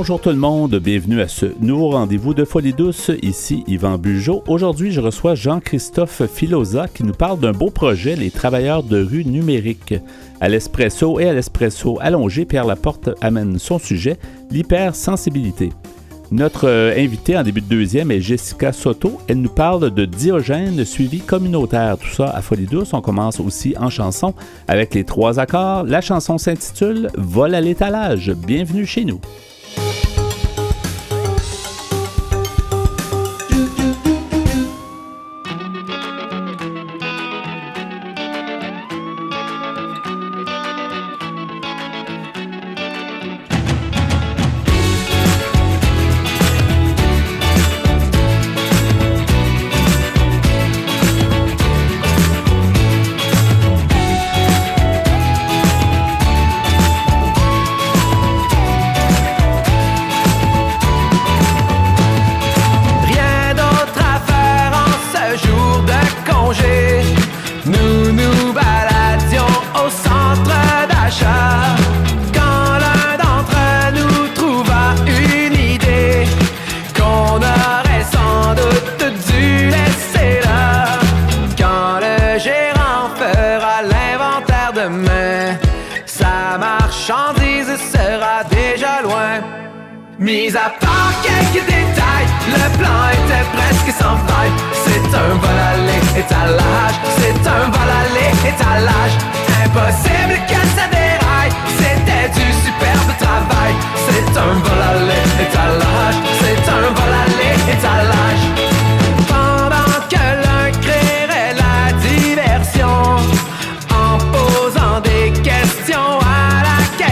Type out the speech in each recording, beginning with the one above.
Bonjour tout le monde, bienvenue à ce nouveau rendez-vous de Folie douce. Ici Yvan Bugeaud. Aujourd'hui, je reçois Jean-Christophe Filosa qui nous parle d'un beau projet, les travailleurs de rue numérique. À l'espresso et à l'espresso allongé, Pierre Laporte amène son sujet, l'hypersensibilité. Notre euh, invitée en début de deuxième est Jessica Soto. Elle nous parle de Diogène suivi communautaire. Tout ça à Folie douce. On commence aussi en chanson avec les trois accords. La chanson s'intitule Vol à l'étalage. Bienvenue chez nous. Mis à part quelques détails, le plan était presque sans faille. C'est un vol à l'étalage, c'est un vol à l'étalage. Impossible que ça déraille, c'était du superbe travail. C'est un vol à l'étalage, c'est un vol à l'étalage.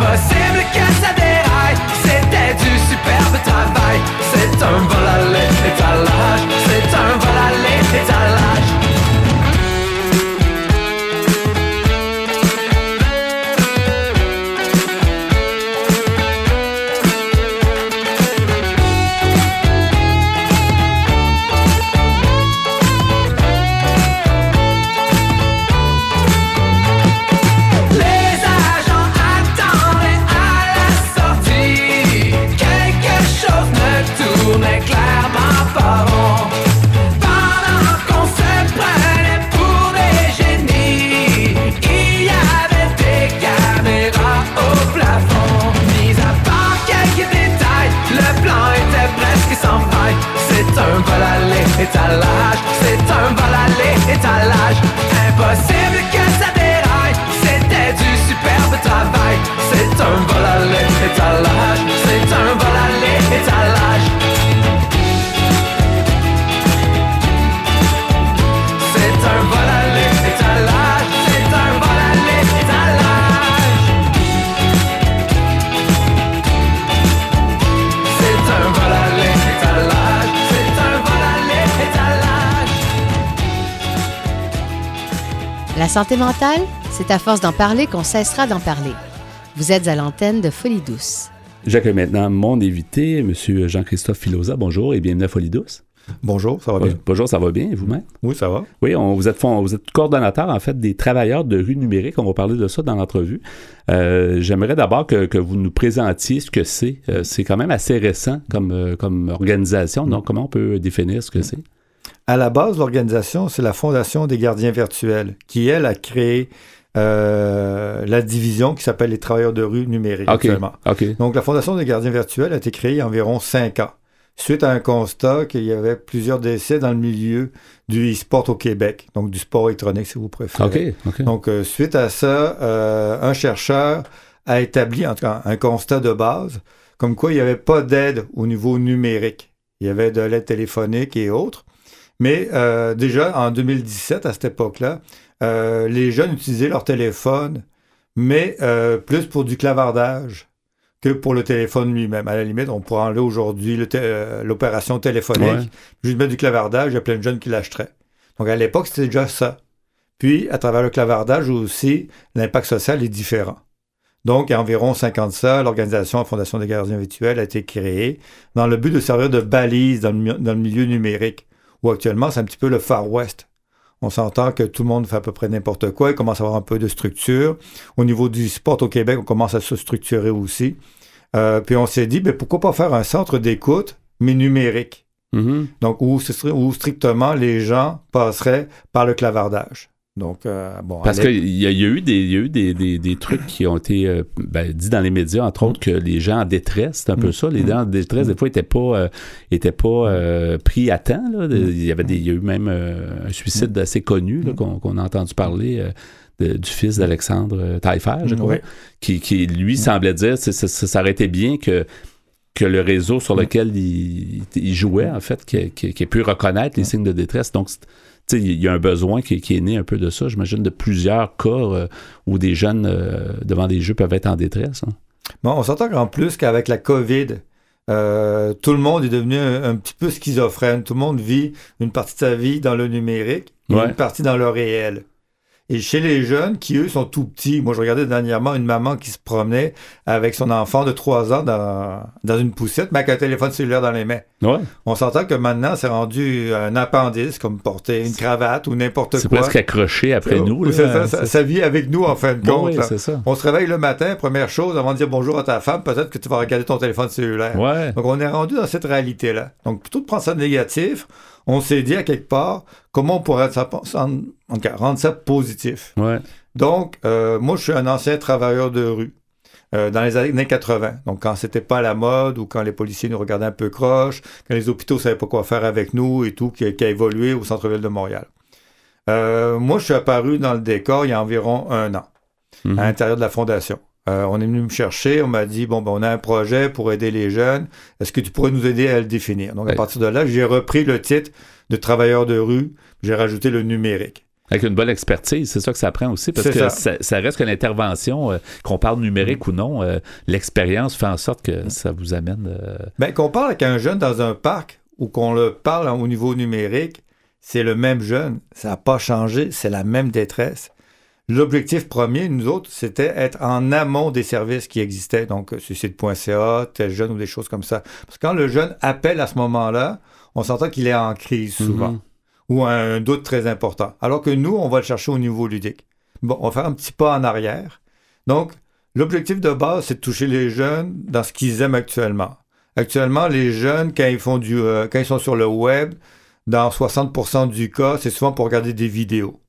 impossible que ça déraille. C'était du superbe travail. C'est un vol à l'étalage. C'est un vol à l'étalage. Santé mentale, c'est à force d'en parler qu'on cessera d'en parler. Vous êtes à l'antenne de Folie Douce. J'accueille maintenant mon invité, M. Jean-Christophe Filosa. Bonjour et bienvenue à Folie douce. Bonjour, ça va bien? Bonjour, ça va bien, et vous-même? Oui, ça va. Oui, on- vous, êtes, fond- vous êtes coordonnateur, en fait, des travailleurs de rue numérique. On va parler de ça dans l'entrevue. Euh, J'aimerais d'abord que, que vous nous présentiez ce que c'est. Euh, c'est quand même assez récent comme, euh, comme organisation. Donc, comment on peut définir ce que c'est? À la base, l'organisation, c'est la Fondation des gardiens virtuels, qui, elle, a créé euh, la division qui s'appelle les travailleurs de rue numérique OK. actuellement. Donc, la Fondation des gardiens virtuels a été créée il y a environ cinq ans, suite à un constat qu'il y avait plusieurs décès dans le milieu du e-sport au Québec, donc du sport électronique, si vous préférez. Donc, euh, suite à ça, euh, un chercheur a établi, en tout cas, un constat de base, comme quoi il n'y avait pas d'aide au niveau numérique. Il y avait de l'aide téléphonique et autres. Mais euh, déjà, en 2017, à cette époque-là, euh, les jeunes utilisaient leur téléphone, mais euh, plus pour du clavardage, que pour le téléphone lui-même. À la limite, on pourrait enlever aujourd'hui l'opération téléphonique, Ouais. juste mettre du clavardage, il y a plein de jeunes qui l'achèteraient. Donc à l'époque, c'était déjà ça. Puis, à travers le clavardage aussi, l'impact social est différent. Donc, il y a environ 50 ça, l'organisation la Fondation des gardiens virtuels a été créée dans le but de servir de balise dans le, mi- dans le milieu numérique, où actuellement, c'est un petit peu le Far West. On s'entend que tout le monde fait à peu près n'importe quoi, il commence à avoir un peu de structure. Au niveau du sport au Québec, on commence à se structurer aussi. Euh, puis on s'est dit, ben, pourquoi pas faire un centre d'écoute, mais numérique? Mhm. Donc, où strictement les gens passeraient par le clavardage. Donc, euh, bon. Parce qu'il y, a- y a eu, des, y a eu des, des- des trucs qui ont été euh, ben, dits dans les médias, entre autres, que les gens en détresse, c'est un peu Mm. ça. Les Mm. gens en détresse, des fois, n'étaient pas, euh, étaient pas euh, pris à temps. là. Mm. Il, y avait des, il y a eu même euh, un suicide assez connu qu'on a entendu parler euh, de- du fils d'Alexandre euh, Taillefer, je crois, Oui. qui, qui, lui semblait dire que ça, ça, aurait été bien que que le réseau sur lequel il, il jouait, en fait, qui, qui, qui ait pu reconnaître les signes de détresse. Donc, il y a un besoin qui, qui est né un peu de ça, j'imagine, de plusieurs cas euh, où des jeunes euh, devant des jeux peuvent être en détresse. hein. Bon, on s'entend qu'en plus qu'avec la COVID, euh, tout le monde est devenu un, un petit peu schizophrène. Tout le monde vit une partie de sa vie dans le numérique et Ouais. une partie dans le réel. Et chez les jeunes, qui eux sont tout petits, moi je regardais dernièrement une maman qui se promenait avec son enfant de 3 ans dans, dans une poussette, mais avec un téléphone cellulaire dans les mains. Ouais. On s'entend que maintenant, c'est rendu un appendice, comme porter une cravate ou n'importe C'est quoi. presque accroché après nous. là. C'est ça, ça, ça vit avec nous en fin de compte. oui, c'est ça. On se réveille le matin, première chose, avant de dire bonjour à ta femme, peut-être que tu vas regarder ton téléphone cellulaire. Ouais. Donc, on est rendu dans cette réalité-là. Donc, plutôt de prendre ça négatif, on s'est dit à quelque part comment on pourrait rendre ça positif. Ouais. Donc, euh, moi, je suis un ancien travailleur de rue euh, dans les années 80. Donc, quand c'était pas à la mode ou quand les policiers nous regardaient un peu croche, quand les hôpitaux savaient pas quoi faire avec nous et tout, qui, qui a évolué au centre-ville de Montréal. Euh, moi, je suis apparu dans le décor il y a environ un an Mhm. à l'intérieur de la fondation. Euh, on est venu me chercher, on m'a dit bon ben on a un projet pour aider les jeunes. Est-ce que tu pourrais nous aider à le définir? Donc à partir de là, j'ai repris le titre de travailleur de rue, j'ai rajouté le numérique. Avec une bonne expertise, c'est ça que ça prend aussi, parce que ça. ça. ça reste qu'une intervention, euh, qu'on parle numérique ou non, euh, l'expérience fait en sorte que ça vous amène. Ben qu'on parle avec un jeune dans un parc ou qu'on le parle au niveau numérique, c'est le même jeune, ça n'a pas changé, c'est la même détresse. L'objectif premier, nous autres, c'était être en amont des services qui existaient, donc euh, suicide.ca, tel jeune ou des choses comme ça. Parce que quand le jeune appelle à ce moment-là, on s'entend qu'il est en crise souvent Mhm. ou un doute très important. Alors que nous, on va le chercher au niveau ludique. Bon, on va faire un petit pas en arrière. Donc, l'objectif de base, c'est de toucher les jeunes dans ce qu'ils aiment actuellement. Actuellement, les jeunes, quand ils font du, euh, quand ils sont sur le web, dans 60% du cas, c'est souvent pour regarder des vidéos.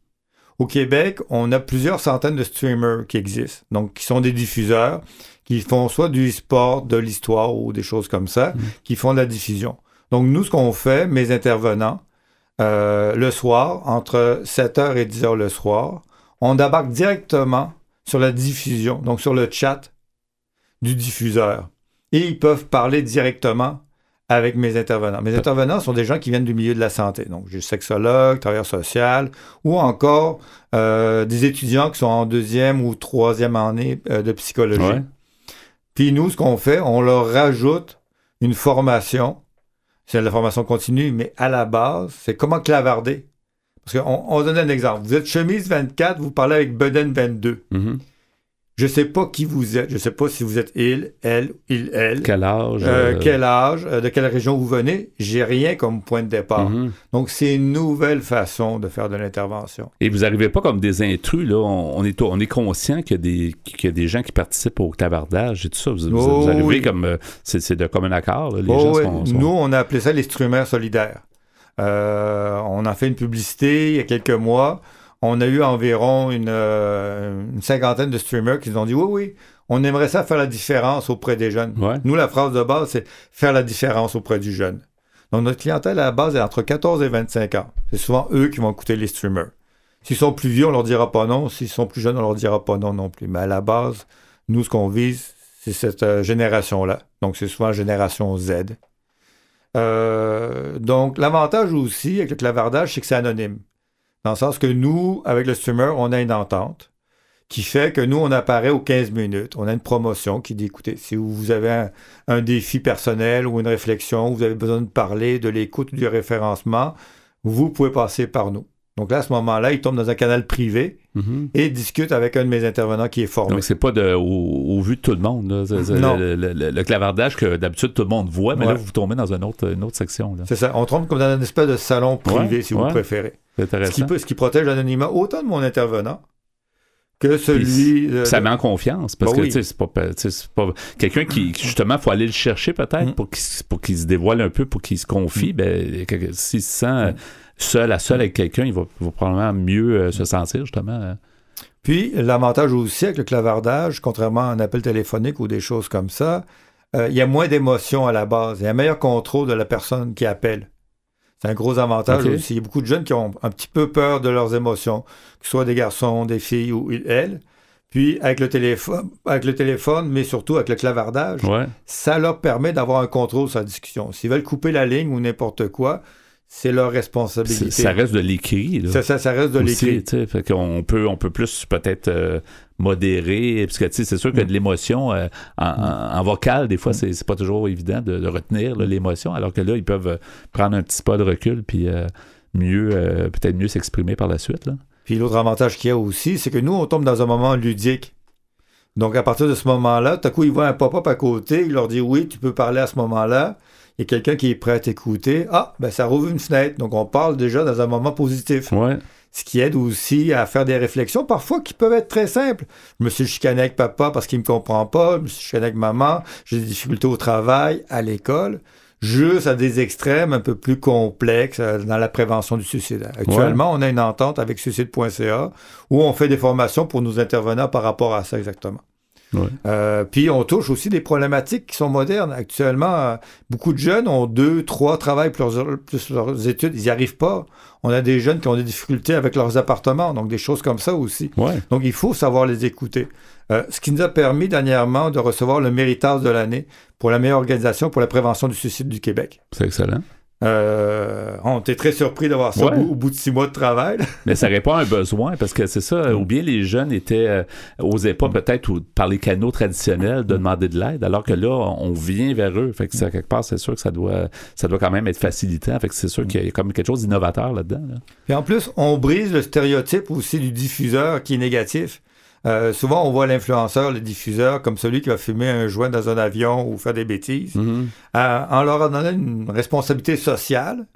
Au Québec, on a plusieurs centaines de streamers qui existent, donc qui sont des diffuseurs, qui font soit du e-sport, de l'histoire ou des choses comme ça, qui font de la diffusion. Donc nous, ce qu'on fait, mes intervenants, euh, le soir, entre 7h et 10h le soir, on embarque directement sur la diffusion, donc sur le chat du diffuseur. Et ils peuvent parler directement avec mes intervenants. Mes intervenants sont des gens qui viennent du milieu de la santé. Donc, j'ai sexologue, travailleur social, ou encore euh, des étudiants qui sont en deuxième ou troisième année euh, de psychologie. Ouais. Puis nous, ce qu'on fait, on leur rajoute une formation. C'est de la formation continue, mais à la base, c'est comment clavarder. Parce qu'on on donne un exemple. Vous êtes chemise 24, vous parlez avec Beden 22. Mhm. Je sais pas qui vous êtes. Je sais pas si vous êtes il, elle, il, elle. Quel âge? Euh, euh, quel âge, euh, de quelle région vous venez? J'ai rien comme point de départ. mhm. Donc, c'est une nouvelle façon de faire de l'intervention. Et vous n'arrivez pas comme des intrus, là? On, on est, on est conscient qu'il y, a des, qu'il y a des gens qui participent au clavardage et tout ça? Vous, Oh, vous arrivez oui. comme. C'est, de commun accord, là. Les Oh, gens ouais. sont. sont- Nous, on a appelé ça les strumeurs solidaires. Euh, on a fait une publicité il y a quelques mois. On a eu environ une, euh, une cinquantaine de streamers qui nous ont dit oui, oui, on aimerait ça faire la différence auprès des jeunes. Ouais. Nous, la phrase de base, c'est faire la différence auprès du jeune. Donc, notre clientèle à la base est entre 14 et 25 ans. C'est souvent eux qui vont écouter les streamers. S'ils sont plus vieux, on leur dira pas non. S'ils sont plus jeunes, on leur dira pas non non plus. Mais à la base, nous, ce qu'on vise, c'est cette euh, génération-là. Donc, c'est souvent la génération Z. Euh, donc, l'avantage aussi avec le clavardage, c'est que c'est anonyme. Dans le sens que nous, avec le streamer, on a une entente qui fait que nous, on apparaît aux 15 minutes. On a une promotion qui dit, écoutez, si vous avez un, défi personnel ou une réflexion, vous avez besoin de parler, de l'écoute, du référencement, vous pouvez passer par nous. Donc là, à ce moment-là, il tombe dans un canal privé Mhm. et discute avec un de mes intervenants qui est formé. Donc, c'est pas de, au, au vu de tout le monde. là. Non. Le, le- le- le clavardage que d'habitude tout le monde voit, mais Ouais. là, vous tombez dans une autre, une autre section. C'est ça. On tombe comme dans une espèce de salon privé, Ouais, si vous ouais. préférez. C'est Ce qui, intéressant. peut- ce qui protège l'anonymat autant de mon intervenant que celui de- Ça met en confiance parce Bah que oui. tu sais, c'est pas, quelqu'un qui justement faut aller le chercher peut-être Mm. pour qu'il se dévoile un peu pour qu'il se confie ben que- s'il se sent euh, seul à seul avec quelqu'un il va, va probablement mieux euh, se sentir justement euh. Puis, l'avantage aussi avec le clavardage, contrairement à un appel téléphonique ou des choses comme ça, euh, il y a moins d'émotions à la base. Il y a un meilleur contrôle de la personne qui appelle. C'est un gros avantage aussi. Il y a beaucoup de jeunes qui ont un petit peu peur de leurs émotions, que ce soit des garçons, des filles ou elles. Puis, avec le téléphone, avec le téléphone, mais surtout avec le clavardage, ouais ça leur permet d'avoir un contrôle sur la discussion. S'ils veulent couper la ligne ou n'importe quoi, c'est leur responsabilité. ça reste de l'écrit ça, ça- ça reste de l'écrit. fait qu'on peut on peut plus peut-être euh, modérer parce que c'est sûr que Mm. de l'émotion euh, en, en- en vocal des fois c'est c'est pas toujours évident de, de retenir l'émotion alors que là ils peuvent euh, prendre un petit pas de recul puis euh, mieux peut-être mieux s'exprimer par la suite là. Puis l'autre avantage qu'il y a aussi, c'est que nous, on tombe dans un moment ludique. Donc, à partir de ce moment-là, tout à coup, il voit un pop-up à côté, il leur dit oui, tu peux parler à ce moment-là. Il y a quelqu'un qui est prêt à t'écouter. Ah, ben ça rouvre une fenêtre. Donc, on parle déjà dans un moment positif. Ouais. Ce qui aide aussi à faire des réflexions, parfois qui peuvent être très simples. Je me suis chicané avec papa parce qu'il me comprend pas. Je me suis chicané avec maman. J'ai des difficultés au travail, à l'école. Juste à des extrêmes un peu plus complexes euh, dans la prévention du suicide. Actuellement, on a une entente avec suicide.ca où on fait des formations pour nos intervenants par rapport à ça exactement. Ouais. Euh, puis on touche aussi des problématiques qui sont modernes. Actuellement, euh, beaucoup de jeunes ont deux, trois travails plus leurs, plus leurs études. Ils n'y arrivent pas. On a des jeunes qui ont des difficultés avec leurs appartements, donc des choses comme ça aussi. Ouais. Donc il faut savoir les écouter. Euh, ce qui nous a permis dernièrement de recevoir le méritage de l'année pour la meilleure organisation pour la prévention du suicide du Québec. C'est excellent. Euh, on était très surpris d'avoir ça Ouais. au, bout, au bout de six mois de travail. Mais ça répond à un besoin parce que c'est ça, ou bien les jeunes étaient euh, osaient pas peut-être ou par les canaux traditionnels de demander de l'aide, alors que là on vient vers eux. Fait que ça quelque part c'est sûr que ça doit ça doit quand même être facilitant. Fait que c'est sûr qu'il y a comme quelque chose d'innovateur là-dedans. là. Et en plus, on brise le stéréotype aussi du diffuseur qui est négatif. Euh, souvent, on voit l'influenceur, le diffuseur, comme celui qui va fumer un joint dans un avion ou faire des bêtises. Mhm. Euh, en leur donnant une responsabilité sociale,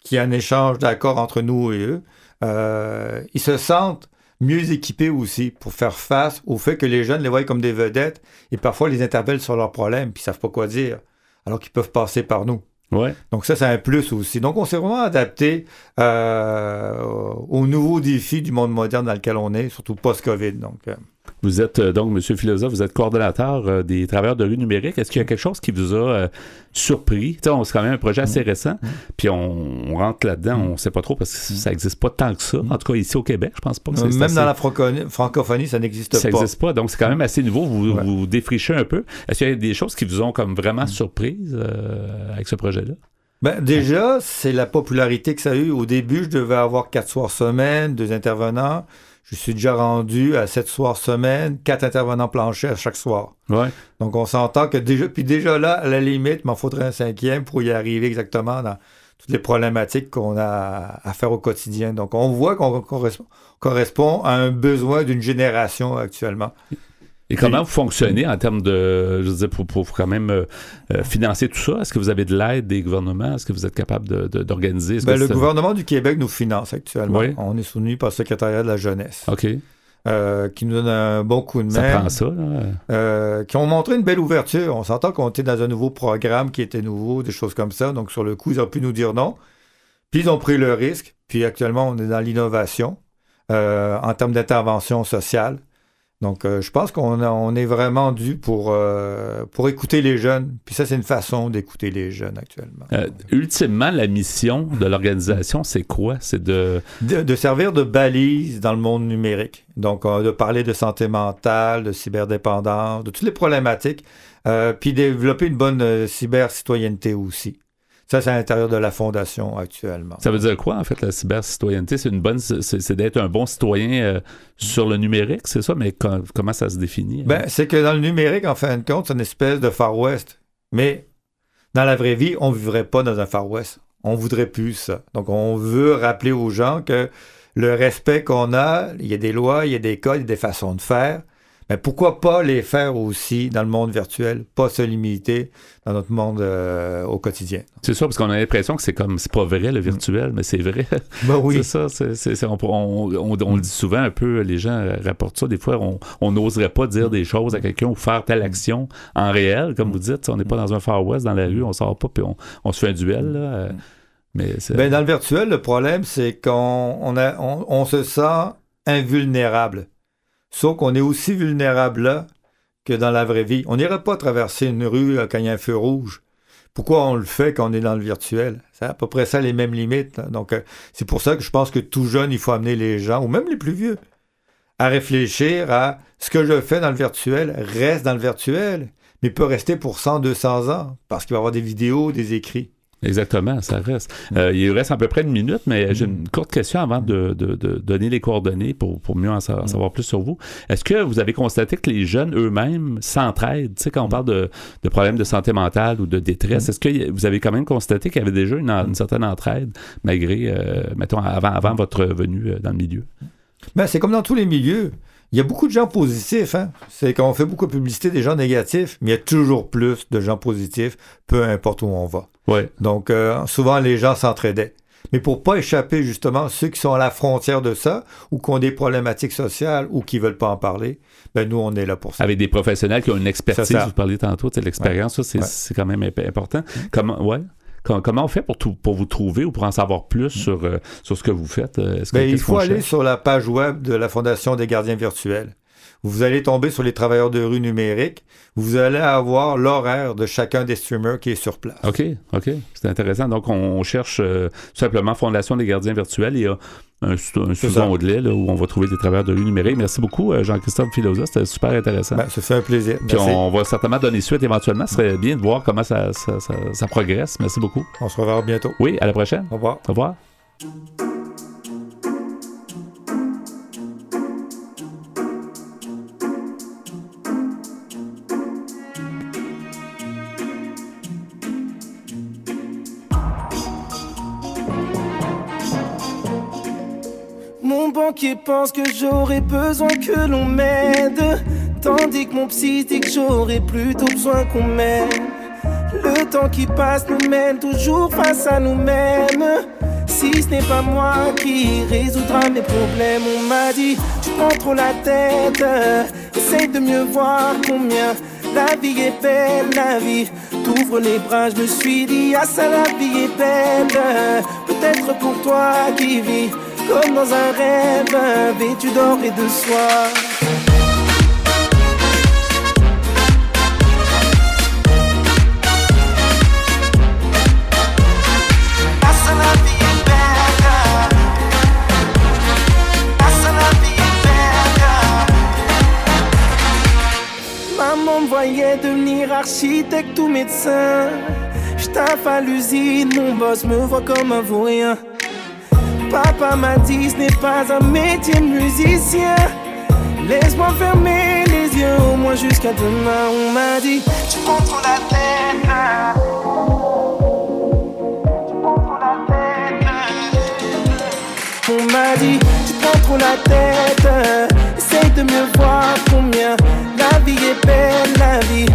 qui est un échange d'accords entre nous et eux, euh, ils se sentent mieux équipés aussi pour faire face au fait que les jeunes les voient comme des vedettes et parfois les interpellent sur leurs problèmes puis ils savent pas quoi dire, alors qu'ils peuvent passer par nous. Ouais. Donc ça, c'est un plus aussi. Donc on s'est vraiment adapté euh, aux nouveaux défis du monde moderne dans lequel on est, surtout post-COVID. Donc, euh, Vous êtes euh, donc, Monsieur Philosophe, vous êtes coordonnateur euh, des travailleurs de rue numérique. Est-ce qu'il y a quelque chose qui vous a surpris? On- c'est quand même un projet assez récent, puis on, on rentre là-dedans, on sait pas trop parce que ça n'existe pas tant que ça. En tout cas, ici au Québec, je pense pas que même assez- dans la francophonie, ça n'existe ça pas. n'existe pas, donc c'est quand même assez nouveau. Vous, Ouais. vous défrichez un peu. Est-ce qu'il y a des choses qui vous ont comme vraiment surprise euh, avec ce projet-là? Ben, déjà, c'est la popularité que ça a eu. Au début, je devais avoir quatre soirs semaine, deux intervenants. Je suis déjà rendu à sept soirs semaine, quatre intervenants planchers à chaque soir. Ouais. Donc, on s'entend que déjà, puis déjà là, à la limite, il m'en faudrait un cinquième pour y arriver exactement dans toutes les problématiques qu'on a à faire au quotidien. Donc, on voit qu'on correspond, correspond à un besoin d'une génération actuellement. Et comment vous fonctionnez en termes de, je veux dire, pour, pour quand même euh, euh, financer tout ça? Est-ce que vous avez de l'aide des gouvernements? Est-ce que vous êtes capable de- de- d'organiser? Est-ce Ben, le gouvernement du Québec nous finance actuellement. Oui. On est soutenu par le secrétariat de la jeunesse, OK. euh, qui nous donne un bon coup de Ça main. prend ça, là. euh, qui ont montré une belle ouverture. On s'entend qu'on était dans un nouveau programme qui était nouveau, des choses comme ça. Donc, sur le coup, ils ont pu nous dire non. Puis, ils ont pris le risque. Puis, actuellement, on est dans l'innovation euh, en termes d'intervention sociale. Donc, euh, je pense qu'on on est vraiment dû pour, euh, pour écouter les jeunes. Puis ça, c'est une façon d'écouter les jeunes actuellement. Euh, ultimement, la mission de l'organisation, c'est quoi? C'est de... de, de servir de balise dans le monde numérique. Donc, de parler de santé mentale, de cyberdépendance, de toutes les problématiques, puis développer une bonne cyber-citoyenneté aussi. Ça, c'est à l'intérieur de la fondation actuellement. Ça veut dire quoi, en fait, la cyber-citoyenneté? C'est une bonne, c'est d'être un bon citoyen euh, sur le numérique, c'est ça? Mais comment ça se définit? Hein? Ben, c'est que dans le numérique, en fin de compte, c'est une espèce de Far West. Mais dans la vraie vie, on ne vivrait pas dans un Far West. On voudrait plus ça. Donc, on veut rappeler aux gens que le respect qu'on a, il y a des lois, il y a des codes, il y a des façons de faire. Mais pourquoi pas les faire aussi dans le monde virtuel, pas se limiter dans notre monde euh, au quotidien? C'est ça, parce qu'on a l'impression que c'est comme, c'est pas vrai le virtuel, mais c'est vrai. Ben oui. c'est ça, on, le dit souvent un peu, les gens rapportent ça, des fois on n'oserait pas dire des choses à quelqu'un ou faire telle action en réel, comme vous dites, on n'est pas dans un Far West, dans la rue, on sort pas, puis on, se fait un duel. Là, euh, mais ben, dans le virtuel, le problème, c'est qu'on on se sent invulnérable. Sauf qu'on est aussi vulnérable là que dans la vraie vie. On n'irait pas traverser une rue quand il y a un feu rouge. Pourquoi on le fait quand on est dans le virtuel? C'est à peu près ça les mêmes limites. Donc, euh, c'est pour ça que je pense que tout jeune, il faut amener les gens, ou même les plus vieux, à réfléchir à ce que je fais dans le virtuel reste dans le virtuel, mais peut rester pour 100, 200 ans, parce qu'il va y avoir des vidéos, des écrits. Exactement, ça reste. Euh, il reste à peu près une minute, mais j'ai une courte question avant de, donner les coordonnées pour, mieux en savoir, plus sur vous. Est-ce que vous avez constaté que les jeunes eux-mêmes s'entraident? Tu sais, quand on parle de, problèmes de santé mentale ou de détresse, est-ce que vous avez quand même constaté qu'il y avait déjà une, certaine entraide, malgré, euh, mettons, avant, avant votre venue euh, dans le milieu? Ben, c'est comme dans tous les milieux. Il y a beaucoup de gens positifs. Hein? C'est qu'on fait beaucoup de publicité des gens négatifs, mais il y a toujours plus de gens positifs, peu importe où on va. Ouais. Donc, euh, souvent, les gens s'entraidaient. Mais pour pas échapper justement ceux qui sont à la frontière de ça, ou qui ont des problématiques sociales, ou qui veulent pas en parler, ben nous, on est là pour ça. Avec des professionnels qui ont une expertise, vous parliez tantôt, c'est l'expérience, ça, c'est quand même important. Comment, ouais. Comment on fait pour, pour vous trouver ou pour en savoir plus sur, euh, sur ce que vous faites? Euh, ben, il faut aller sur la page web de la Fondation des gardiens virtuels. Vous allez tomber sur les travailleurs de rue numériques. Vous allez avoir l'horaire de chacun des streamers qui est sur place. OK, OK. C'est intéressant. Donc, on cherche euh, simplement Fondation des gardiens virtuels. Il y a un, sous-onglet où on va trouver des travailleurs de rue numériques. Merci beaucoup, Jean-Christophe Filosa. C'était super intéressant. Ben, ça fait un plaisir. Puis on va certainement donner suite éventuellement. Ce serait bien de voir comment ça, ça, ça progresse. Merci beaucoup. On se reverra bientôt. Oui, à la prochaine. Au revoir. Au revoir. Qui pense que j'aurais besoin que l'on m'aide. Tandis que mon psy dit que j'aurais plutôt besoin qu'on m'aime. Le temps qui passe nous mène toujours face à nous-mêmes. Si ce n'est pas moi qui résoudra mes problèmes, on m'a dit tu prends trop la tête. Essaye de mieux voir combien la vie est belle, la vie t'ouvre les bras. Je me suis dit ah ça la vie est belle. Peut-être pour toi qui vis comme dans un rêve, vêtu d'or et de soie. Maman me voyait devenir architecte ou médecin. J'taffe à l'usine, mon boss me voit comme un vaurien. Papa m'a dit ce n'est pas un métier musicien. Laisse-moi fermer les yeux au moins jusqu'à demain. On m'a dit tu prends trop la tête. On m'a dit tu prends trop la tête. Essaye de mieux voir combien la vie est belle, la vie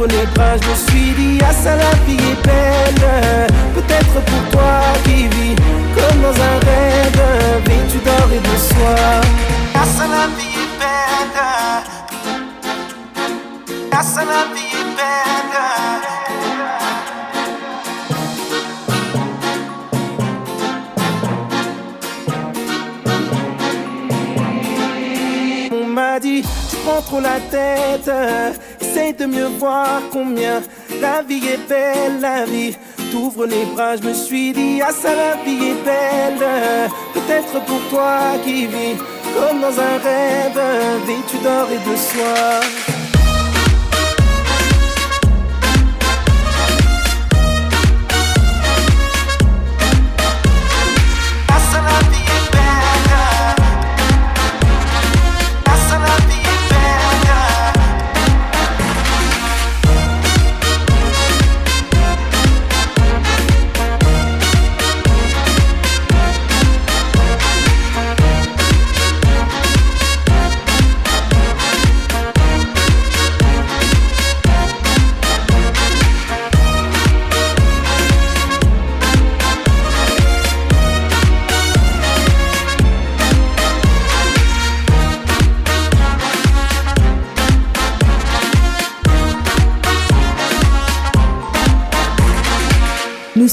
Je me suis dit ah ça la vie est belle. Peut-être pour toi qui vis comme dans un rêve, vêtu d'or et de soie. Grâce à la vie est belle. Grâce à la vie est belle. On m'a dit, tu prends trop la tête. De mieux voir combien la vie est belle, la vie t'ouvres les bras, je me suis dit, ah ça la vie est belle. Peut-être pour toi qui vis comme dans un rêve, vêtu d'or et de soie?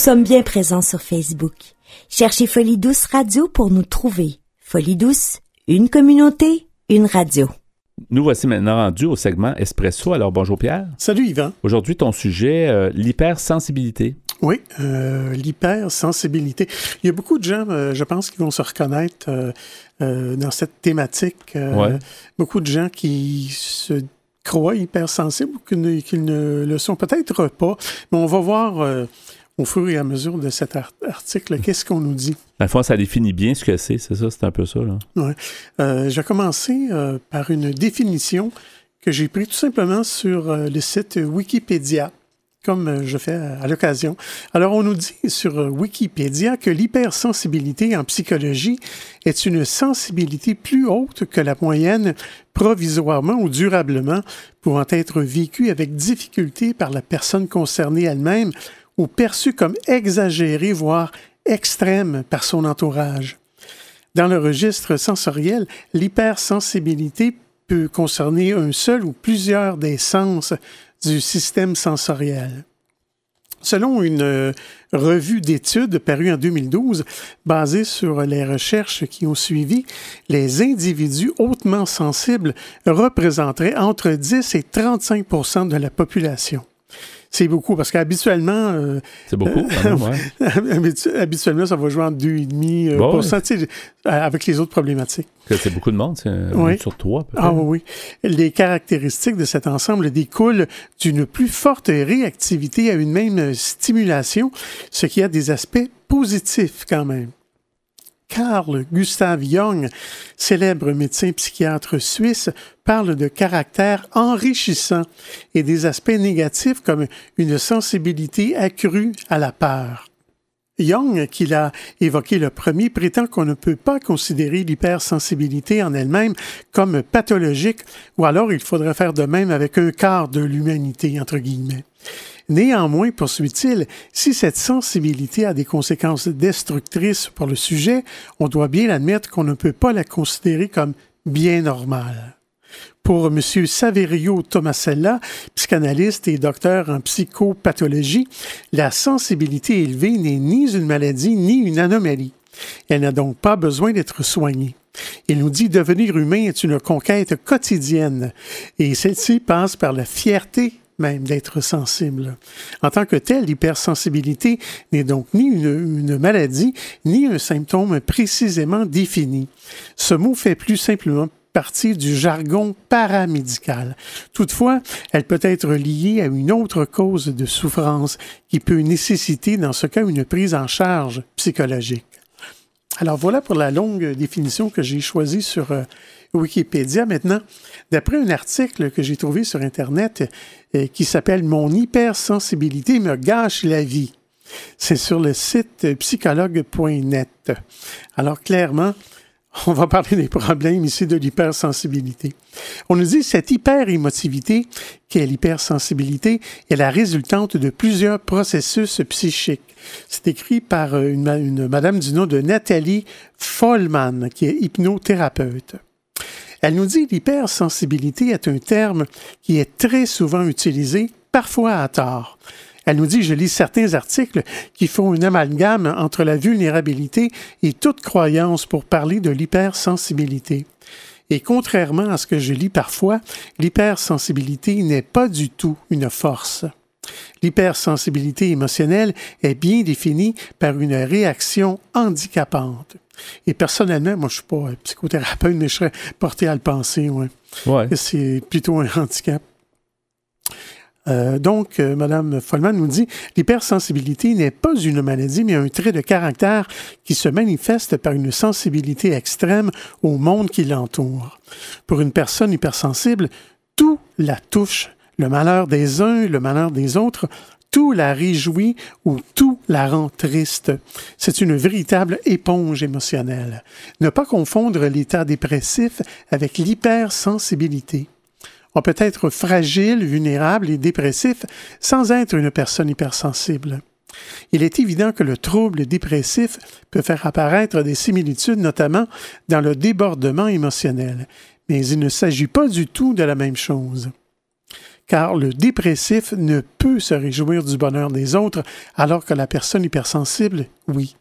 Sommes bien présents sur Facebook. Cherchez Folie Douce Radio pour nous trouver. Folie Douce, une communauté, une radio. Nous voici maintenant rendus au segment Espresso. Alors bonjour Pierre. Salut Yvan. Aujourd'hui, ton sujet, euh, l'hypersensibilité. Oui, euh, l'hypersensibilité. Il y a beaucoup de gens, euh, je pense, qui vont se reconnaître euh, euh, dans cette thématique. Euh, Ouais. Beaucoup de gens qui se croient hypersensibles ou qu'ils ne, le sont peut-être pas. Mais on va voir euh, au fur et à mesure de cet ar- article qu'est-ce qu'on nous dit? Dans le fond, ça définit bien ce que c'est, c'est ça, c'est un peu ça. Là. Ouais. Euh, je vais commencer euh, par une définition que j'ai prise tout simplement sur euh, le site Wikipédia, comme euh, je fais à, à l'occasion. Alors, on nous dit sur euh, Wikipédia que l'hypersensibilité en psychologie est une sensibilité plus haute que la moyenne provisoirement ou durablement, pouvant être vécue avec difficulté par la personne concernée elle-même ou perçue comme exagérée, voire extrême par son entourage. Dans le registre sensoriel, l'hypersensibilité peut concerner un seul ou plusieurs des sens du système sensoriel. Selon une euh, revue d'études parue en 2012, basée sur les recherches qui ont suivi, les individus hautement sensibles représenteraient entre 10 et 35% de la population. C'est beaucoup parce qu'habituellement, euh, C'est beaucoup, même, ouais. habitu- habituellement, ça va jouer en 2,5 euh, Bon, tu sais, avec les autres problématiques. Que C'est beaucoup de monde, c'est Oui. sur trois. Ah oui, oui. Les caractéristiques de cet ensemble découlent d'une plus forte réactivité à une même stimulation, ce qui a des aspects positifs quand même. Carl Gustav Jung, célèbre médecin psychiatre suisse, parle de caractère enrichissant et des aspects négatifs comme une sensibilité accrue à la peur. Young, qui l'a évoqué le premier, prétend qu'on ne peut pas considérer l'hypersensibilité en elle-même comme pathologique, ou alors il faudrait faire de même avec un quart de l'humanité. Néanmoins, poursuit-il, si cette sensibilité a des conséquences destructrices pour le sujet, on doit bien admettre qu'on ne peut pas la considérer comme bien normale. Pour M. Saverio Tomasella, psychanalyste et docteur en psychopathologie, la sensibilité élevée n'est ni une maladie ni une anomalie. Elle n'a donc pas besoin d'être soignée. Il nous dit devenir humain est une conquête quotidienne et celle-ci passe par la fierté même d'être sensible. En tant que telle, l'hypersensibilité n'est donc ni une, maladie, ni un symptôme précisément défini. Ce mot fait plus simplement partie du jargon paramédical. Toutefois, elle peut être liée à une autre cause de souffrance qui peut nécessiter, dans ce cas, une prise en charge psychologique. Alors voilà pour la longue définition que j'ai choisie sur euh, Wikipédia. Maintenant, d'après un article que j'ai trouvé sur Internet euh, qui s'appelle Mon hypersensibilité me gâche la vie. C'est sur le site psychologue.net. Alors clairement, on va parler des problèmes ici de l'hypersensibilité. On nous dit cette hyperémotivité, qui est l'hypersensibilité, est la résultante de plusieurs processus psychiques. C'est écrit par euh, une, une madame du nom de Nathalie Follman, qui est hypnothérapeute. Elle nous dit l'hypersensibilité est un terme qui est très souvent utilisé, parfois à tort. Elle nous dit, je lis certains articles qui font un amalgame entre la vulnérabilité et toute croyance pour parler de l'hypersensibilité. Et contrairement à ce que je lis parfois, l'hypersensibilité n'est pas du tout une force. L'hypersensibilité émotionnelle est bien définie par une réaction handicapante. Et personnellement, moi je suis pas psychothérapeute, mais je serais porté à le penser, ouais. C'est plutôt un handicap. Euh, donc, euh, Mme Follman nous dit l'hypersensibilité n'est pas une maladie, mais un trait de caractère qui se manifeste par une sensibilité extrême au monde qui l'entoure. Pour une personne hypersensible, tout la touche, le malheur des uns, le malheur des autres, tout la réjouit ou tout la rend triste. C'est une véritable éponge émotionnelle. Ne pas confondre l'état dépressif avec l'hypersensibilité. On peut être fragile, vulnérable et dépressif sans être une personne hypersensible. Il est évident que le trouble dépressif peut faire apparaître des similitudes, notamment dans le débordement émotionnel, mais il ne s'agit pas du tout de la même chose. Car le dépressif ne peut se réjouir du bonheur des autres, alors que la personne hypersensible, oui.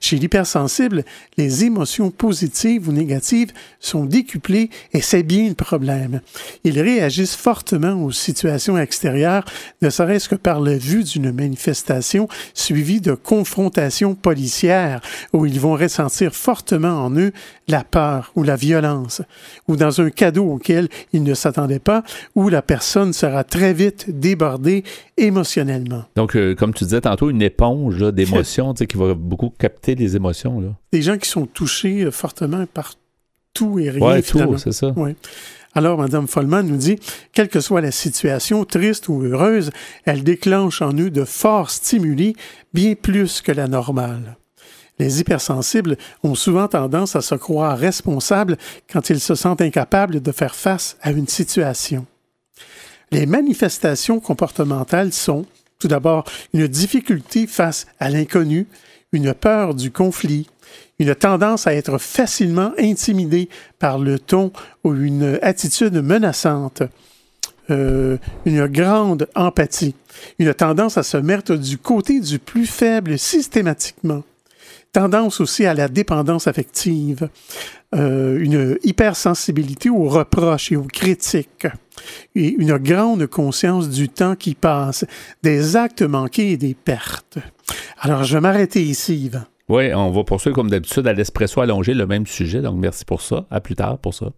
Chez l'hypersensible, les émotions positives ou négatives sont décuplées et c'est bien le problème. Ils réagissent fortement aux situations extérieures, ne serait-ce que par la vue d'une manifestation suivie de confrontations policières où ils vont ressentir fortement en eux la peur ou la violence, ou dans un cadeau auquel ils ne s'attendaient pas, où la personne sera très vite débordée émotionnellement. Donc, euh, comme tu disais tantôt, une éponge d'émotions qui va beaucoup capter les émotions. Là. Des gens qui sont touchés euh, fortement par tout et rien. Finalement. tout, c'est ça. Ouais. Alors, Mme Follman nous dit, quelle que soit la situation, triste ou heureuse, elle déclenche en eux de forts stimuli, bien plus que la normale. Les hypersensibles ont souvent tendance à se croire responsables quand ils se sentent incapables de faire face à une situation. Les manifestations comportementales sont, tout d'abord, une difficulté face à l'inconnu, une peur du conflit, une tendance à être facilement intimidé par le ton ou une attitude menaçante, euh, une grande empathie, une tendance à se mettre du côté du plus faible systématiquement, tendance aussi à la dépendance affective, euh, une hypersensibilité aux reproches et aux critiques, et une grande conscience du temps qui passe, des actes manqués et des pertes. Alors, je vais m'arrêter ici, Yvan. Oui, on va poursuivre comme d'habitude à l'espresso allongé le même sujet. Donc, merci pour ça. À plus tard pour ça.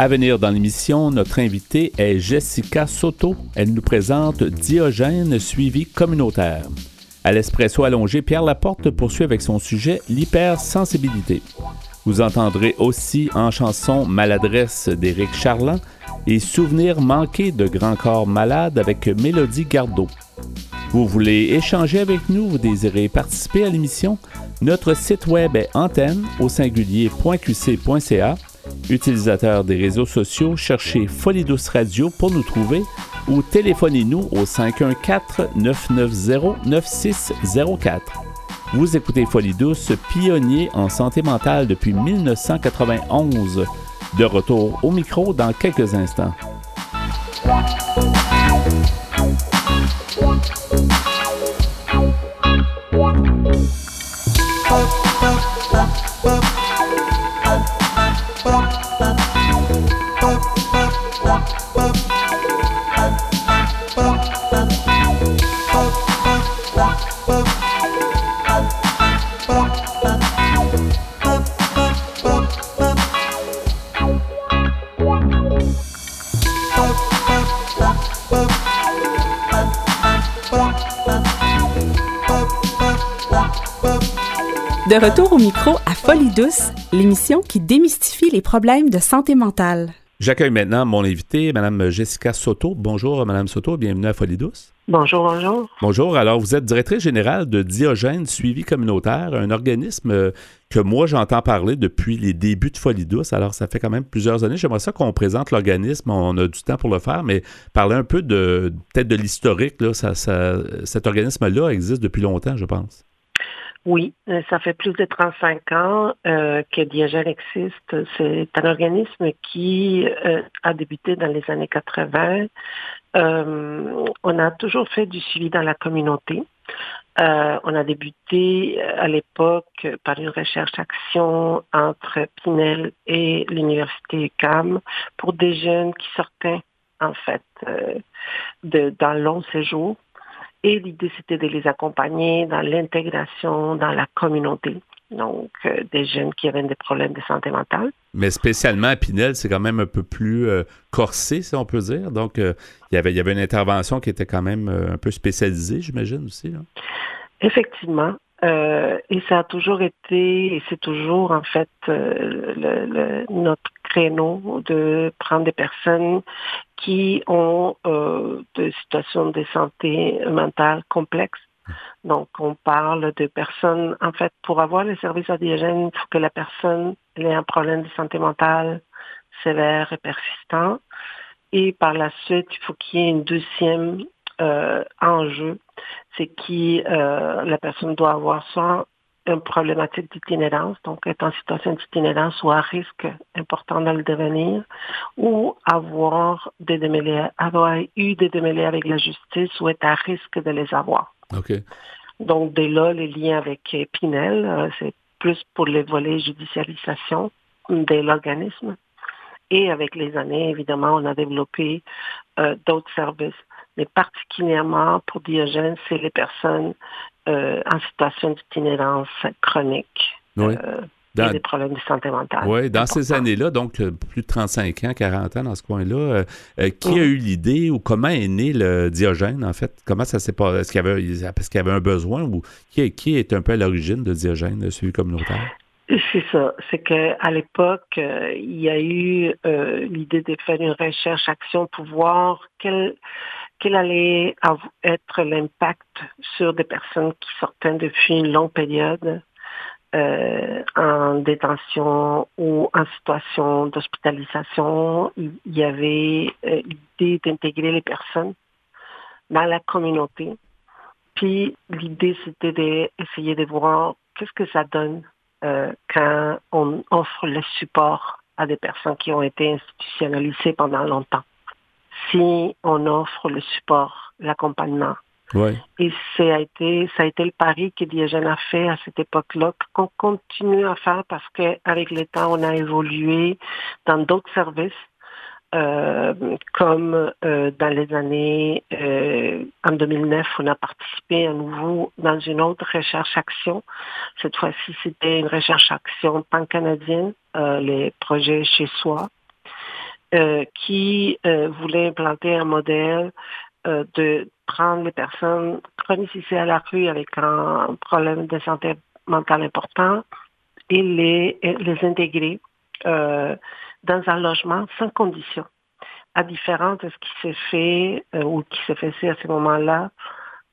À venir dans l'émission, notre invitée est Jessica Soto. Elle nous présente Diogène suivi communautaire. À l'espresso allongé, Pierre Laporte poursuit avec son sujet l'hypersensibilité. Vous entendrez aussi en chanson Maladresse d'Éric Charland et Souvenirs manqués de Grand Corps Malade avec Mélodie Gardot. Vous voulez échanger avec nous, vous désirez participer à l'émission? Notre site web est antenne au singulier.qc.ca. Utilisateurs des réseaux sociaux, cherchez Folie Radio pour nous trouver ou téléphonez-nous au 514-990-9604. Vous écoutez Folie Douce, pionnier en santé mentale depuis 1991. De retour au micro dans quelques instants. De retour au micro à Folie Douce, l'émission qui démystifie les problèmes de santé mentale. J'accueille maintenant mon invité, Mme Jessica Soto. Bonjour, Mme Soto, bienvenue à Folie Douce. Bonjour, bonjour. Bonjour, alors vous êtes directrice générale de Diogène Suivi Communautaire, un organisme euh, que moi j'entends parler depuis les débuts de Folie Douce. Alors ça fait quand même plusieurs années. J'aimerais ça qu'on présente l'organisme, on a du temps pour le faire, mais parler un peu de peut-être de l'historique. Là, ça, ça, cet organisme-là existe depuis longtemps, je pense. Oui, euh, ça fait plus de 35 ans euh, que Diogène existe. C'est un organisme qui euh, a débuté dans les années 80. Euh, on a toujours fait du suivi dans la communauté. On a débuté à l'époque par une recherche-action entre Pinel et l'université UQAM pour des jeunes qui sortaient en fait de, d'un long séjour et l'idée, c'était de les accompagner dans l'intégration dans la communauté. Donc, euh, des jeunes qui avaient des problèmes de santé mentale. Mais spécialement à Pinel, c'est quand même un peu plus euh, corsé, si on peut dire. Donc, euh, il y avait, il y avait une intervention qui était quand même un peu spécialisée, j'imagine aussi. Là. Effectivement. Et ça a toujours été, et c'est toujours en fait le, le- notre créneau de prendre des personnes qui ont euh, des situations de santé mentale complexes. Donc, on parle de personnes, en fait, pour avoir le service à Diogène, il faut que la personne ait un problème de santé mentale sévère et persistant. Et par la suite, il faut qu'il y ait une deuxième en jeu, c'est qui la personne doit avoir soit une problématique d'itinérance, donc être en situation d'itinérance ou à risque important dans le devenir, ou avoir des démêlés, avoir eu des démêlés avec la justice ou être à risque de les avoir. Donc, dès là, les liens avec Pinel, euh, c'est plus pour les volets judicialisation de l'organisme. Et avec les années, évidemment, on a développé euh, d'autres services. Mais particulièrement pour Diogène, c'est les personnes euh, en situation d'itinérance chronique. Oui. Dans, des problèmes de santé mentale. Oui, dans ces années-là, donc euh, plus de 35 ans, 40 ans dans ce coin-là, euh, euh, qui a eu l'idée ou comment est né le Diogène, en fait? Comment ça s'est passé? Est-ce qu'il y avait, parce qu'il y avait un besoin ou qui, qui est un peu à l'origine de Diogène, de celui communautaire? C'est ça. C'est qu'à l'époque, il y a eu l'idée de faire une recherche-action pour voir quel, quel allait être l'impact sur des personnes qui sortaient depuis une longue période euh, en détention ou en situation d'hospitalisation, il y avait euh, l'idée d'intégrer les personnes dans la communauté. Puis l'idée, c'était d'essayer de voir qu'est-ce que ça donne euh, quand on offre le support à des personnes qui ont été institutionnalisées pendant longtemps. Si on offre le support, l'accompagnement, et ça a été, ça a été le pari que Diogène a fait à cette époque-là, qu'on continue à faire parce qu'avec le temps, on a évolué dans d'autres services. Euh, comme euh, dans les années euh, en 2009, on a participé à nouveau dans une autre recherche-action. Cette fois-ci, c'était une recherche-action pan-canadienne, les projets chez soi, qui voulait implanter un modèle de prendre les personnes chronisées à la rue avec un problème de santé mentale important et les, les intégrer euh, dans un logement sans condition, à différence de ce qui s'est fait euh, ou qui s'est fait à ce moment-là,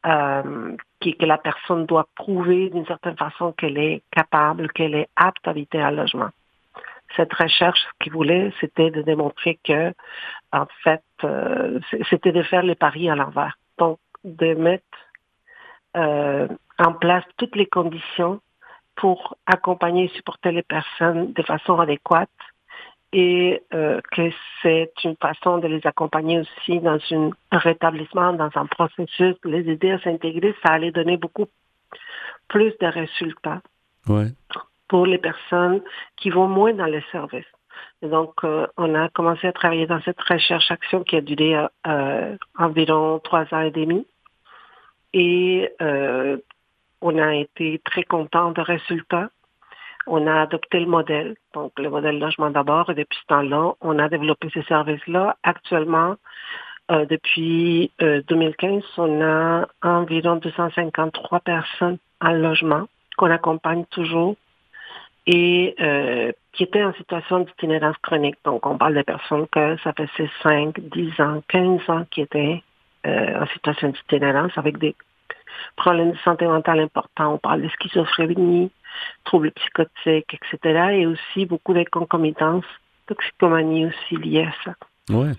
euh, que la personne doit prouver d'une certaine façon qu'elle est capable, qu'elle est apte à habiter un logement. Cette recherche, ce qu'il voulait, c'était de démontrer que, en fait, c'était de faire les paris à l'envers. Donc de mettre euh, en place toutes les conditions pour accompagner et supporter les personnes de façon adéquate et euh, que c'est une façon de les accompagner aussi dans un rétablissement, dans un processus, les aider à s'intégrer, ça allait donner beaucoup plus de résultats pour les personnes qui vont moins dans les services donc, euh, on a commencé à travailler dans cette recherche-action qui a duré euh, environ trois ans et demi. Et euh, on a été très content des résultats. On a adopté le modèle, donc le modèle logement d'abord, et depuis ce temps-là, on a développé ces services-là. Actuellement, depuis 2015, on a environ 253 personnes en logement qu'on accompagne toujours et euh, qui étaient en situation d'itinérance chronique. Donc, on parle de personnes que ça faisait 5, 10 ans, 15 ans qui étaient euh, en situation d'itinérance avec des problèmes de santé mentale importants. On parle de schizophrénie, troubles psychotiques, etc. Et aussi beaucoup de concomitances, toxicomanie aussi liées à ça. Ouais.